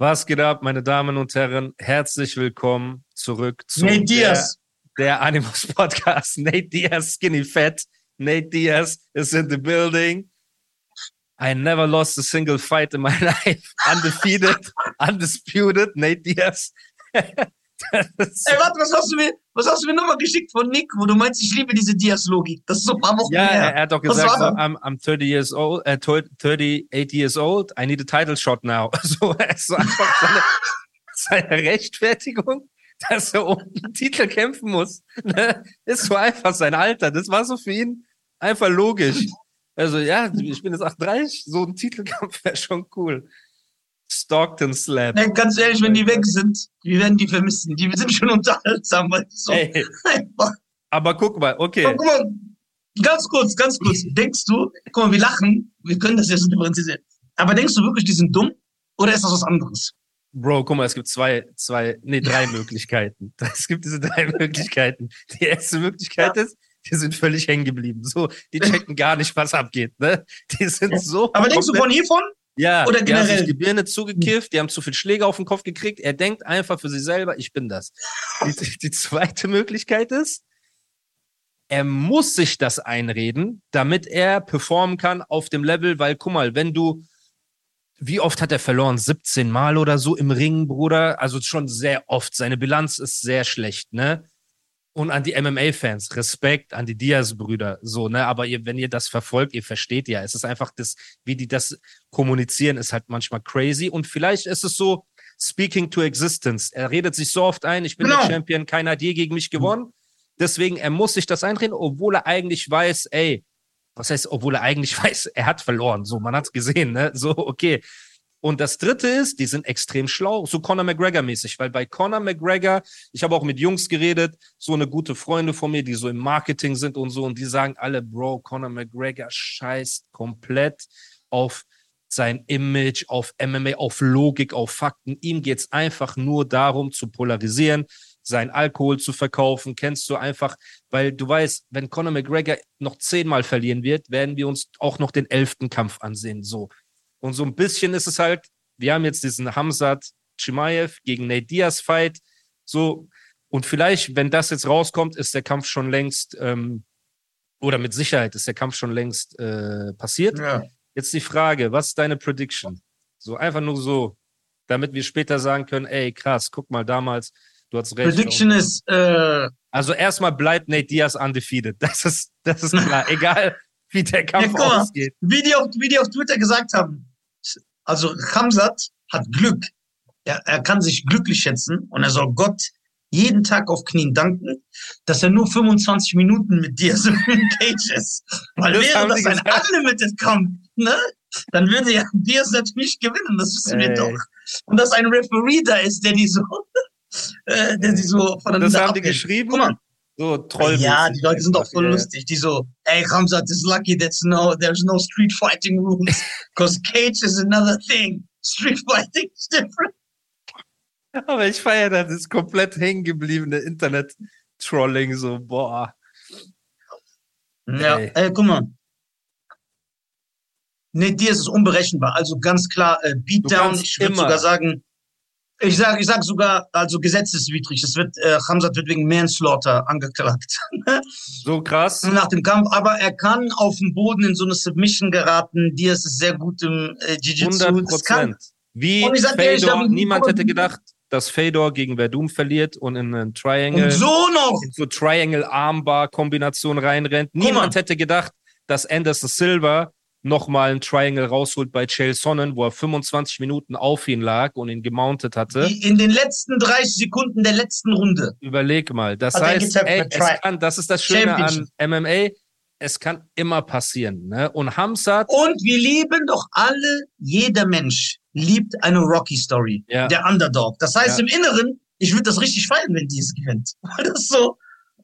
Was geht ab, meine Damen und Herren? Herzlich willkommen zurück zu Nate der, Diaz. der Animus Podcast. Nate Diaz, Skinny Fat. Nate Diaz is in the building. I never lost a single fight in my life. Undefeated, undisputed. Nate Diaz. Ey, warte, was hast du mir, was hast du mir nochmal geschickt von Nick, wo du meinst, ich liebe diese Diaz-Logik? Das ist so ein paar Wochen ja, er, her. er hat doch gesagt, so? I'm, I'm 30 years old, äh, 38 years old. I need a title shot now. So, ist so einfach seine, seine Rechtfertigung, dass er um den Titel kämpfen muss. Ne? Ist so einfach sein Alter. Das war so für ihn einfach logisch. Also, ja, ich bin jetzt 38, so ein Titelkampf wäre schon cool. Stockton Slap. Ey, ganz ehrlich, wenn die weg sind, wir werden die vermissen. Die sind schon unterhaltsam, weil die so Ey, einfach. aber guck mal, okay. Aber guck mal, ganz kurz, ganz kurz. Denkst du, guck mal, wir lachen, wir können das jetzt differenzieren. Aber denkst du wirklich, die sind dumm? Oder ist das was anderes? Bro, guck mal, es gibt zwei, zwei, nee, drei Möglichkeiten. Es gibt diese drei Möglichkeiten. Die erste Möglichkeit ist, die sind völlig hängen geblieben. So, die checken gar nicht, was abgeht, ne? Die sind so. Aber denkst du von hiervon? Ja, oder die haben generell? sich die Birne zugekifft, die haben zu viel Schläge auf den Kopf gekriegt. Er denkt einfach für sich selber, ich bin das. Die, die zweite Möglichkeit ist, er muss sich das einreden, damit er performen kann auf dem Level, weil guck mal, wenn du, wie oft hat er verloren? 17 Mal oder so im Ring, Bruder? Also schon sehr oft. Seine Bilanz ist sehr schlecht, ne? Und an die MMA-Fans, Respekt an die Diaz-Brüder, so, ne? Aber ihr, wenn ihr das verfolgt, ihr versteht ja, es ist einfach das, wie die das kommunizieren, ist halt manchmal crazy. Und vielleicht ist es so, speaking to existence. Er redet sich so oft ein, ich bin Genau. der Champion, keiner hat je gegen mich gewonnen. Deswegen, er muss sich das einreden, obwohl er eigentlich weiß, ey, was heißt, obwohl er eigentlich weiß, er hat verloren. So, man hat's gesehen, ne? So, okay. Und das dritte ist, die sind extrem schlau, so Conor McGregor-mäßig, weil bei Conor McGregor, ich habe auch mit Jungs geredet, so eine gute Freunde von mir, die so im Marketing sind und so, und die sagen alle, Bro, Conor McGregor scheißt komplett auf sein Image, auf MMA, auf Logik, auf Fakten. Ihm geht's einfach nur darum, zu polarisieren, seinen Alkohol zu verkaufen. Kennst du einfach, weil du weißt, wenn Conor McGregor noch zehnmal verlieren wird, werden wir uns auch noch den elften Kampf ansehen. So. Und so ein bisschen ist es halt, wir haben jetzt diesen Hamzat Chimaev gegen Nate Diaz Fight. So. Und vielleicht, wenn das jetzt rauskommt, ist der Kampf schon längst, ähm, oder mit Sicherheit ist der Kampf schon längst äh, passiert. Ja. Jetzt die Frage, was ist deine Prediction? So einfach nur so, damit wir später sagen können, ey, krass, guck mal damals, du hast recht. Prediction ist, äh, Also erstmal bleibt Nate Diaz undefeated. Das ist, das ist klar. Egal, wie der Kampf Ja, ausgeht. wie die, auf, wie die auf Twitter gesagt haben, also Hamzat hat Glück. Er, er kann sich glücklich schätzen und er soll Gott jeden Tag auf Knien danken, dass er nur 25 Minuten mit dir so in Cage ist. Weil Das wäre das ein. Unlimited Kampf, ne? Dann würde ja Diaz natürlich gewinnen, das wissen wir Ey. doch. Und dass ein Referee da ist, der die so, äh, der die so voneinander Das haben die geschrieben. Guck mal, So Troll. ja, die Leute sind doch voll Ja. lustig. Die so, ey, Hamzat is lucky that's no, there's no street fighting rules. Cause Cage is another thing. Street fighting is different. Aber ich feiere das, das komplett hängen gebliebene Internet-Trolling, so, boah. Ja, Ey. äh, guck mal. Nee, dir ist es unberechenbar. Also ganz klar, äh, Beatdown. Ich würde sogar sagen, ich sag, ich sag sogar, also gesetzeswidrig. Es wird, äh, Hamzat wird wegen Manslaughter angeklagt. So krass. nach dem Kampf, aber er kann auf dem Boden in so eine Submission geraten. Diaz ist sehr gut im äh, Jiu-Jitsu. 100 Das kann- Prozent. Wie sag Fedor, niemand hätte gedacht, dass Fedor gegen Verdum verliert und in einen Triangle, Und so noch. in so Triangle-Armbar-Kombination reinrennt. Niemand hätte gedacht, dass Anderson Silva nochmal ein Triangle rausholt bei Chael Sonnen, wo er 25 Minuten auf ihn lag und ihn gemountet hatte. Die- In den letzten 30 Sekunden der letzten Runde. Überleg mal. Das er heißt, ey, kann, das ist das Schöne an. MMA. es kann immer passieren. Ne? Und Hamzat, Und wir lieben doch alle, jeder Mensch liebt eine Rocky-Story. Ja. Der Underdog. Das heißt Ja. im Inneren, ich würde das richtig feiern, wenn die es gewinnt. Weil das so.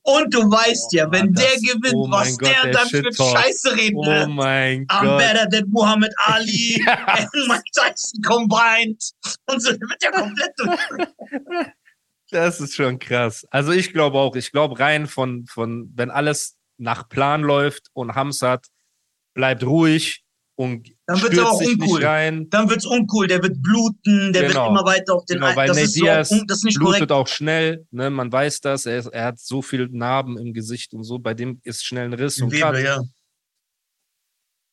Und du weißt ja, wenn das- der gewinnt, oh was Gott, der der dann für. Scheiße reden oh wird. mein I'm Gott. better than Muhammad Ali Ja. and Mike Tyson combined. Und so, der wird ja komplett durch. Das ist schon krass. Also ich glaube auch, ich glaube rein von, von, wenn alles nach Plan läuft und Hamzat bleibt ruhig und Dann wird's auch uncool. Dann wird's uncool, der wird bluten, der Genau. wird immer weiter auf den Genau, weil das, Nate ist so, Diaz un- das ist nicht blutet korrekt. auch schnell, ne? man weiß das, er, ist, er hat so viele Narben im Gesicht und so, bei dem ist schnell ein Riss und Weber, ja.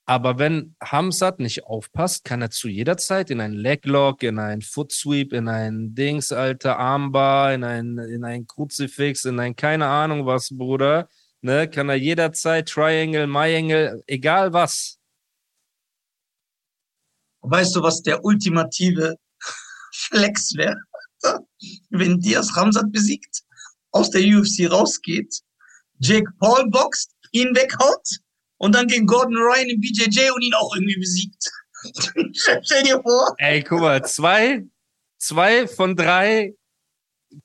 Aber wenn Hamzat nicht aufpasst, kann er zu jeder Zeit in einen Leglock, in einen Foot Sweep, in einen Dings, alter Armbar, in ein, in ein Kruzifix, in ein keine Ahnung was, Bruder. Ne, kann er jederzeit Triangle, Triangle, egal was. Weißt du, was der ultimative Flex wäre? Wenn Diaz Ramsat besiegt, aus der UFC rausgeht, Jake Paul boxt, ihn weghaut und dann gegen Gordon Ryan im BJJ und ihn auch irgendwie besiegt. Stell dir vor. Ey, guck mal, zwei, zwei von drei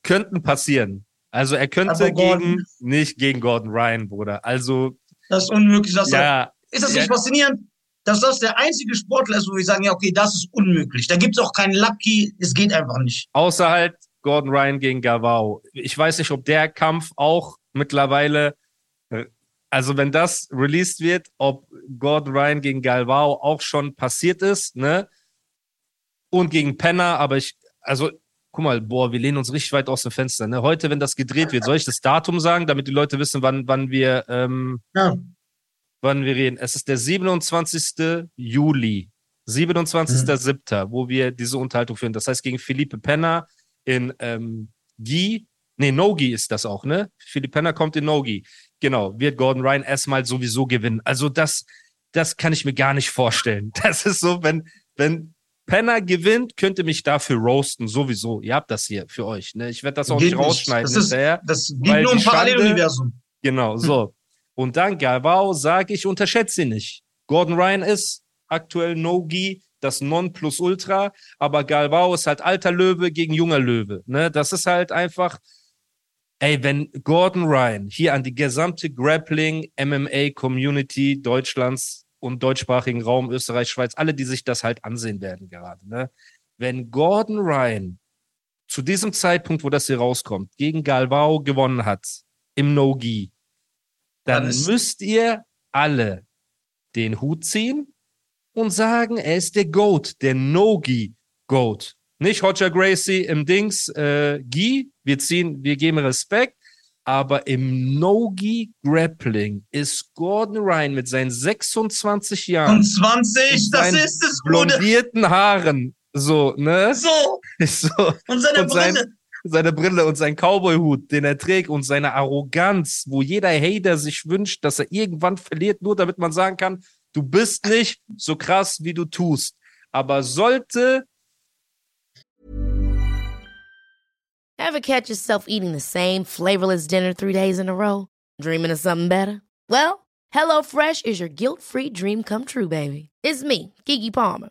könnten passieren. Also er könnte gegen, nicht gegen Gordon Ryan, Bruder. Also, Das ist unmöglich. Das ja, ist das ja. nicht faszinierend, dass das der einzige Sportler ist, wo wir sagen, ja, okay, das ist unmöglich. Da gibt's auch keinen Lucky, es geht einfach nicht. Außer halt Gordon Ryan gegen Gavao. Ich weiß nicht, ob der Kampf auch mittlerweile, äh, also wenn das released wird, ob Gordon Ryan gegen Galvao auch schon passiert ist, ne? Und gegen Penner, aber ich, also, guck mal, boah, wir lehnen uns richtig weit aus dem Fenster, ne? Heute, wenn das gedreht wird, soll ich das Datum sagen, damit die Leute wissen, wann, wann wir, ähm, Ja. Wann wir reden. Es ist der 27. Juli, 27.07., wo wir diese Unterhaltung führen. Das heißt, gegen Philippe Penner in ähm, Gi, nee, Nogi ist das auch, ne? Philippe Penner kommt in Nogi. Genau, wird Gordon Ryan erstmal sowieso gewinnen. Also das, das kann ich mir gar nicht vorstellen. Das ist so, wenn, wenn Penner gewinnt, könnt ihr mich dafür roasten, sowieso. Ihr habt das hier für euch, ne? Ich werde das auch Geht nicht rausschneiden Das, ist, hinterher. das geht nur im Paralleluniversum. Genau, so. Und dann Galvao sage ich, unterschätze ihn nicht. Gordon Ryan ist aktuell No-Gi, das Non-Plus-Ultra, aber Galvao ist halt alter Löwe gegen junger Löwe. Ne? Das ist halt einfach, ey, wenn Gordon Ryan hier an die gesamte Grappling-MMA-Community Deutschlands und deutschsprachigen Raum, Österreich, Schweiz, alle, die sich das halt ansehen werden gerade, ne? Wenn Gordon Ryan zu diesem Zeitpunkt, wo das hier rauskommt, gegen Galvao gewonnen hat, im No-Gi, dann Dann müsst ihr alle den Hut ziehen und sagen, er ist der GOAT, der No-Gi-GOAT. Nicht Roger Gracie im Dings, äh, Gi, wir ziehen, wir geben Respekt, aber im No-Gi Grappling ist Gordon Ryan mit seinen 26 Jahren Und 20, das ist es, Bruder. blondierten Haaren, so, ne? So, So, und seine Und sein- Brille. Seine Brille und sein Cowboy-Hut, den er trägt und seine Arroganz, wo jeder Hater sich wünscht, dass er irgendwann verliert, nur damit man sagen kann, du bist nicht so krass, wie du tust. Aber sollte Ever catch yourself eating the same flavorless dinner three days in a row? Dreaming of something better? Well, HelloFresh is your guilt free dream come true, baby. It's me, Kiki Palmer.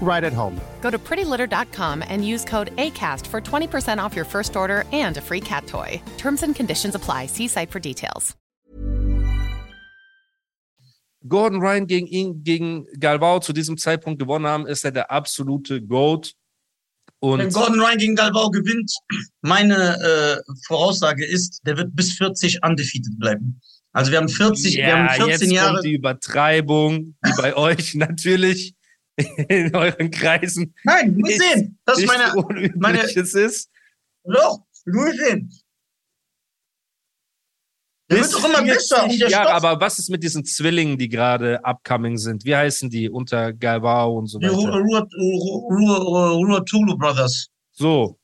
right at home. Go to prettylitter.com and use code ACAST for 20% off your first order and a free cat toy. Terms and conditions apply. See site for details. Gordon Ryan gegen ihn, gegen Galvao zu diesem Zeitpunkt gewonnen haben, ist er der absolute GOAT. Wenn Und Gordon Ryan gegen Galvao gewinnt, meine äh, Voraussage ist, der wird bis 40 undefeated bleiben. Also wir haben 40, wir haben 14 jetzt Jahre. kommt die Übertreibung, die bei euch natürlich in euren Kreisen Nein, musst Nichts- sehen. Das ist meine, meine- Unübliches ist. doch, musst sehen. Der wird doch immer besser. Und 40 der Jahre, Stoff, aber was ist mit diesen Zwillingen, die gerade upcoming sind? Wie heißen die? Unter Galvao und so die weiter. Ruhr, Ruhr, Ruhr, Ruhr Tulu Brothers. So.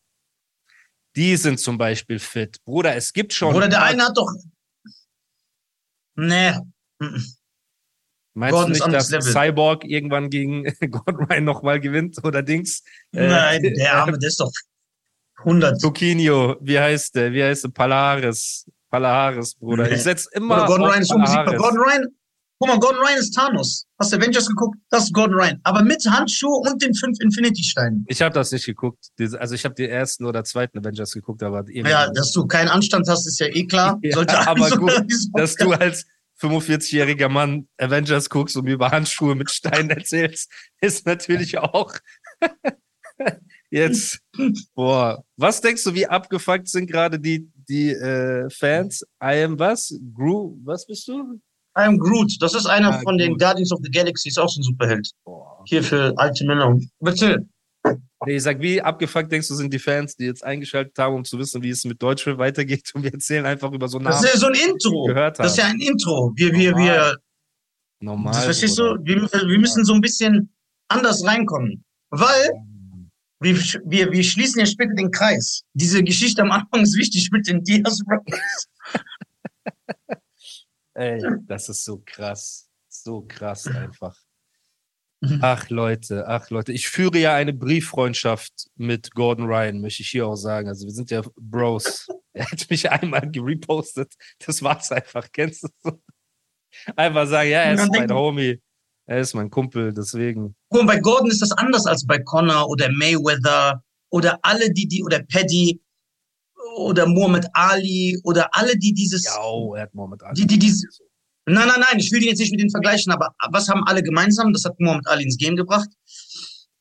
Die sind zum Beispiel fit. Bruder, es gibt schon. Oder der eine hat doch. Nee. Meinst Gordon du nicht, dass Level. Cyborg irgendwann gegen Gordon Ryan nochmal gewinnt oder Dings? Äh, Nein, der Arme, der ist doch 100. Zucchino, wie heißt der? Wie heißt der? Palaris. Palaris, Bruder. Nee. Ich setz immer. Oder Gordon Ryan ist unbesiegbar. Gordon Ryan, guck mal, Gordon Ryan ist Thanos. Hast du Avengers geguckt? Das ist Gordon Ryan. Aber mit Handschuhe und den fünf Infinity-Steinen. Ich habe das nicht geguckt. Also ich habe die ersten oder zweiten Avengers geguckt, aber Ja, dass du keinen Anstand hast, ist ja eh klar. Ja, Sollte aber gut, dass du als 45-jähriger Mann Avengers guckst und mir über Handschuhe mit Steinen erzählst, ist natürlich auch jetzt, boah, was denkst du, wie abgefuckt sind gerade die, die äh, Fans? I am was? Gru, was bist du? I am Groot. Das ist einer Ah, von den Groot. Guardians of the Galaxy. Ist auch so ein Superheld. Boah. Hier für alte Männer. Bitte. Nee, ich sag, wie abgefuckt denkst du, sind die Fans, die jetzt eingeschaltet haben, um zu wissen, wie es mit Deutschland weitergeht und wir erzählen einfach über so Das Namen. ist ja so ein Intro. Gehört Das ist ja ein Intro. Wir, wir, wir, Normal. das verstehst du? Wir, wir müssen so ein bisschen anders reinkommen. Weil wir, wir, wir schließen ja später den Kreis. Diese Geschichte am Anfang ist wichtig mit den Diaz Brothers. Ey, das ist so krass. So krass einfach. Mhm. Ach Leute, ach Leute. Ich führe ja eine Brieffreundschaft mit Gordon Ryan, möchte ich hier auch sagen. Also wir sind ja Bros. Er hat mich einmal gerepostet. Das war's einfach. Kennst du so? Einfach sagen, ja, er ist mein Homie. Er ist mein Kumpel, deswegen. Und bei Gordon ist das anders als bei Connor oder Mayweather oder alle, die, die, oder Paddy oder Muhammad Ali oder alle, die dieses, Ja, oh, er hat Mohammed Ali. die, die, die, nein, nein, nein, ich will die jetzt nicht mit denen vergleichen, aber was haben alle gemeinsam? Das hat Muhammad Ali ins Game gebracht,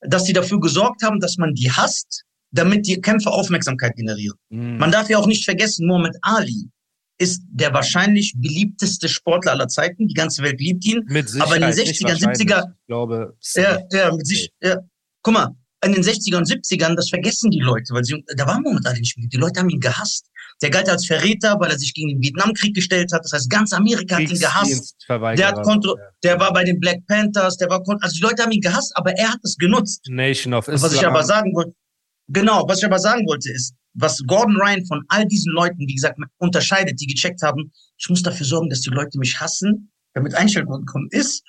dass sie dafür gesorgt haben, dass man die hasst, damit die Kämpfe Aufmerksamkeit generieren. Mm. Man darf ja auch nicht vergessen, Muhammad Ali ist der wahrscheinlich beliebteste Sportler aller Zeiten. Die ganze Welt liebt ihn. mit Sicherheit, aber in den nicht 60er, wahrscheinlich. 70er Ich glaube, Ja, ja, mit sich, ja. Guck mal, in den 60er und 70ern, das vergessen die Leute, weil sie, da war Muhammad Ali nicht mehr. Die Leute haben ihn gehasst. Der galt als Verräter, weil er sich gegen den Vietnamkrieg gestellt hat. Das heißt, ganz Amerika hat ihn gehasst. Der hat kontro der war bei den Black Panthers, der war, also die Leute haben ihn gehasst, aber er hat es genutzt. Nation of Islam. Was ich aber sagen wollte, genau, was ich aber sagen wollte ist, was Gordon Ryan von all diesen Leuten, wie gesagt, unterscheidet, die gecheckt haben, ich muss dafür sorgen, dass die Leute mich hassen, damit Einstellungen kommen, ist,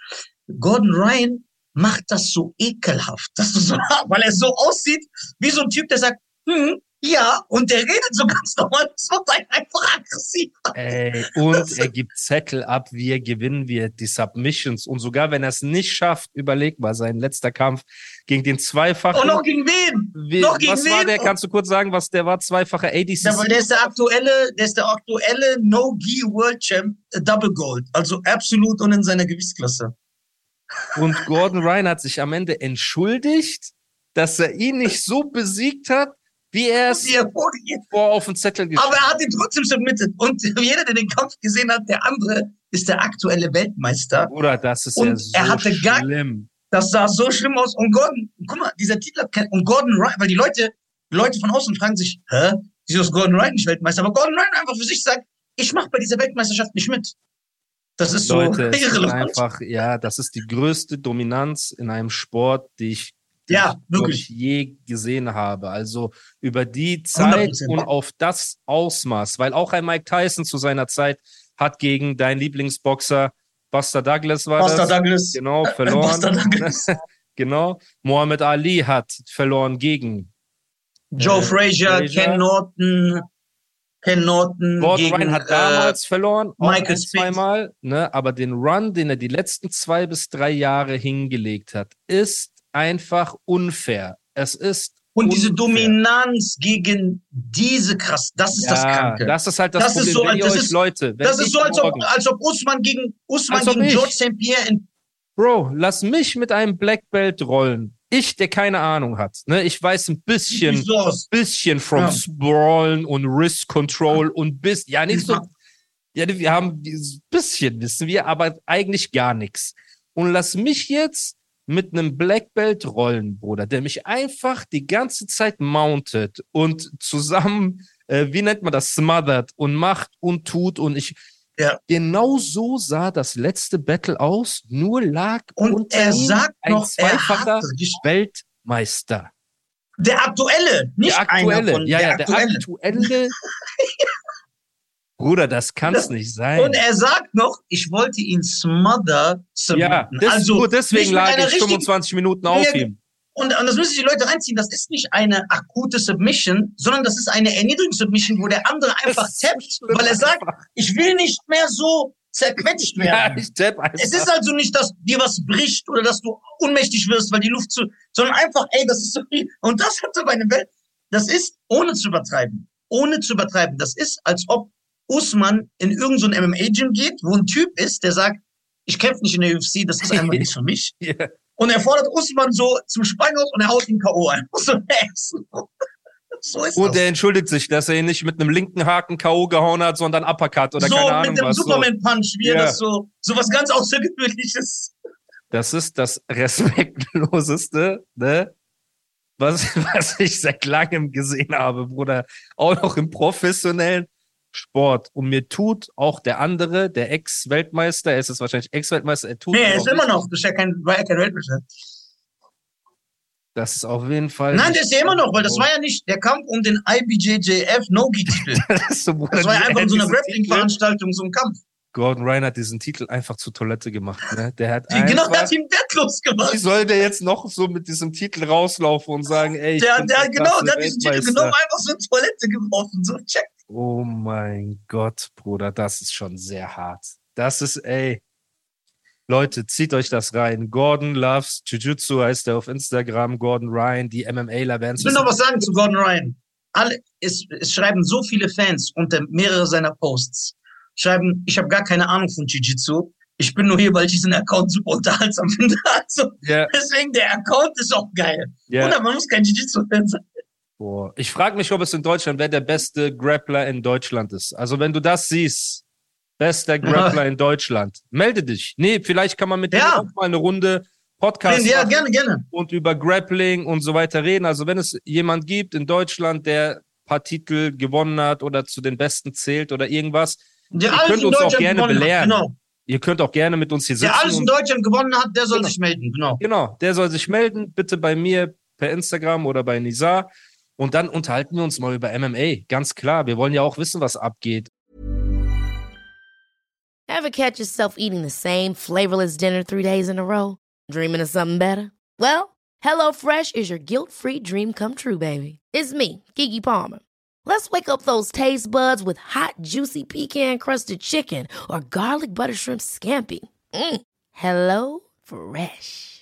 Gordon Ryan macht das so ekelhaft, dass du so, weil er so aussieht, wie so ein Typ, der sagt, hm, ja, und der redet so ganz normal, das macht einen einfach aggressiv. Ey, und er gibt Zettel ab, wie er gewinnen wird, die Submissions. Und sogar wenn er es nicht schafft, überleg mal, sein letzter Kampf gegen den zweifachen. Und noch gegen wen? Wie, noch gegen was war wen? der? Kannst du kurz sagen, was der war? Zweifacher ADCC. Der, der ist der aktuelle, der ist der aktuelle No-Gi World Champ äh, Double Gold. Also absolut und in seiner Gewichtsklasse. Und Gordon Ryan hat sich am Ende entschuldigt, dass er ihn nicht so besiegt hat, wie er es vor auf den Zettel geschrieben Aber er hat ihn trotzdem submitted. Und jeder, der den Kampf gesehen hat, der andere ist der aktuelle Weltmeister. Bruder, das ist Und ja so er hatte gar- schlimm. Das sah so schlimm aus. Und Gordon, guck mal, dieser Titel hat kein, und Gordon Ryan, weil die Leute, Leute von außen fragen sich, hä? Wieso ist Gordon Ryan nicht Weltmeister? Aber Gordon Ryan einfach für sich sagt, ich mache bei dieser Weltmeisterschaft nicht mit. Das ist Leute, so es ist irrelevant. einfach, ja, das ist die größte Dominanz in einem Sport, die ich, Ja, wirklich. ich je gesehen habe. Also über die Zeit 100%. und auf das Ausmaß, weil auch ein Mike Tyson zu seiner Zeit hat gegen deinen Lieblingsboxer Buster Douglas war Buster das, Douglas. genau Buster verloren. Douglas. genau. Mohammed Ali hat verloren gegen Joe Äh, Frazier, Frazier. Ken Norton, Ken Norton Gordon gegen, Ryan hat äh, damals verloren, auch Michael zweimal, ne? aber den Run, den er die letzten zwei bis drei Jahre hingelegt hat, ist einfach unfair. Es ist und diese unfair. Dominanz gegen diese krass, das ist das ja, Kranke. das ist halt das, Das ist Problem. so, wenn das ist- Leute, das ist so, als ob, als ob Usman gegen, Usman Als gegen George St. Pierre in, Bro, lass mich mit einem Black Belt rollen. Ich, der keine Ahnung hat. Ne? Ich weiß ein bisschen, so aus. bisschen from Ja. Sprawlen und Risk Control und bis, ja, nicht so, ja, wir haben dieses bisschen wissen wir, aber eigentlich gar nichts. Und lass mich jetzt mit einem Black Belt rollen, Bruder, der mich einfach die ganze Zeit mountet und zusammen, äh, wie nennt man das, smothert und macht und tut und ich. Ja. Genau so sah das letzte Battle aus, nur lag Und unter er sagt ein noch, er zweifacher Weltmeister. Der aktuelle, nicht Der einer aktuelle, von ja, der ja, der aktuelle. Bruder, das kann's nicht sein. Und er sagt noch, ich wollte ihn smother ja, das, also nur deswegen lag ich richtigen- 25 Minuten auf Ja, ihm. Und, und das müssen sich die Leute reinziehen. Das ist nicht eine akute Submission, sondern das ist eine Erniedrigungssubmission, wo der andere einfach tappt, weil er sagt, einfach. ich will nicht mehr so zerquetscht Ja, werden. ich tapp einfach. es ist also nicht, dass dir was bricht oder dass du ohnmächtig wirst, weil die Luft zu, sondern einfach, ey, das ist so viel. Und das hat bei einem Welt. Das ist, ohne zu übertreiben, ohne zu übertreiben, das ist, als ob Usman in irgendein so MMA-Gym geht, wo ein Typ ist, der sagt, ich kämpfe nicht in der UFC, das ist einfach nichts für mich. Ja. Und er fordert Usman so zum Spangen und er haut ihn K.O. ein. So, ist Und das. er entschuldigt sich, dass er ihn nicht mit einem linken Haken K.O. gehauen hat, sondern Uppercut oder so keine Ahnung mit dem was. So. Superman-Punch, wie er Ja. das so, so was ganz Außergewöhnliches. Das ist das respektloseste, ne? Was, was ich seit langem gesehen habe, Bruder. Auch noch im professionellen Sport. Und mir tut auch der andere, der Ex-Weltmeister, er ist jetzt wahrscheinlich Ex-Weltmeister, er tut Nee, er ist immer noch, das ist ja kein, war ja kein Weltmeister. Das ist auf jeden Fall. Nein, der ist ja immer noch, weil das war ja nicht der Kampf um den IBJJF No-Gi-Titel. Das, so, Das war ja einfach in so einer Grappling-Veranstaltung, so ein Kampf. Gordon Ryan hat diesen Titel einfach zur Toilette gemacht. Ne? Der hat Die, genau, der einfach, hat ihn wertlos wie gemacht. soll der jetzt noch so mit diesem Titel rauslaufen und sagen, ey, ich Der, bin der, der hat genau, der hat diesen Titel genommen, einfach die Toilette geworfen. So, check. Oh mein Gott, Bruder, das ist schon sehr hart. Das ist, ey. Leute, zieht euch das rein. Gordon Loves Jiu-Jitsu heißt er auf Instagram. Gordon Ryan, die MMAler werden Ich will noch was sagen zu Gordon Ryan. Alle, es, es schreiben so viele Fans unter mehrere seiner Posts. Schreiben, ich habe gar keine Ahnung von Jiu-Jitsu. Ich bin nur hier, weil ich diesen Account super unterhaltsam finde. Also, Ja, deswegen, der Account ist auch geil. ja. Oder man muss kein Jiu-Jitsu-Fan sein. Boah. Ich frage mich, ob es in Deutschland, wer der beste Grappler in Deutschland ist. Also, wenn du das siehst, bester Grappler in Deutschland, melde dich. Nee, vielleicht kann man mit Ja. dir auch mal eine Runde Podcast Ja, gerne, gerne. und über Grappling und so weiter reden. Also wenn es jemand gibt in Deutschland, der ein paar Titel gewonnen hat oder zu den Besten zählt oder irgendwas, Der Ihr könnt uns auch gerne belehren. Hat, genau. ihr könnt auch gerne mit uns hier sitzen. Der alles in Deutschland gewonnen hat, der soll Genau. sich melden. Genau. genau, der soll sich melden, bitte bei mir per Instagram oder bei Nizar. Und dann unterhalten wir uns mal über MMA. Ganz klar, wir wollen ja auch wissen, was abgeht. Ever catch yourself eating the same flavorless dinner three days in a row? Dreaming of something better? Well, HelloFresh is your guilt free dream come true, baby. It's me, Kiki Palmer. Let's wake up those taste buds with hot, juicy pecan crusted chicken or garlic butter shrimp scampi. Mm. Hello Fresh.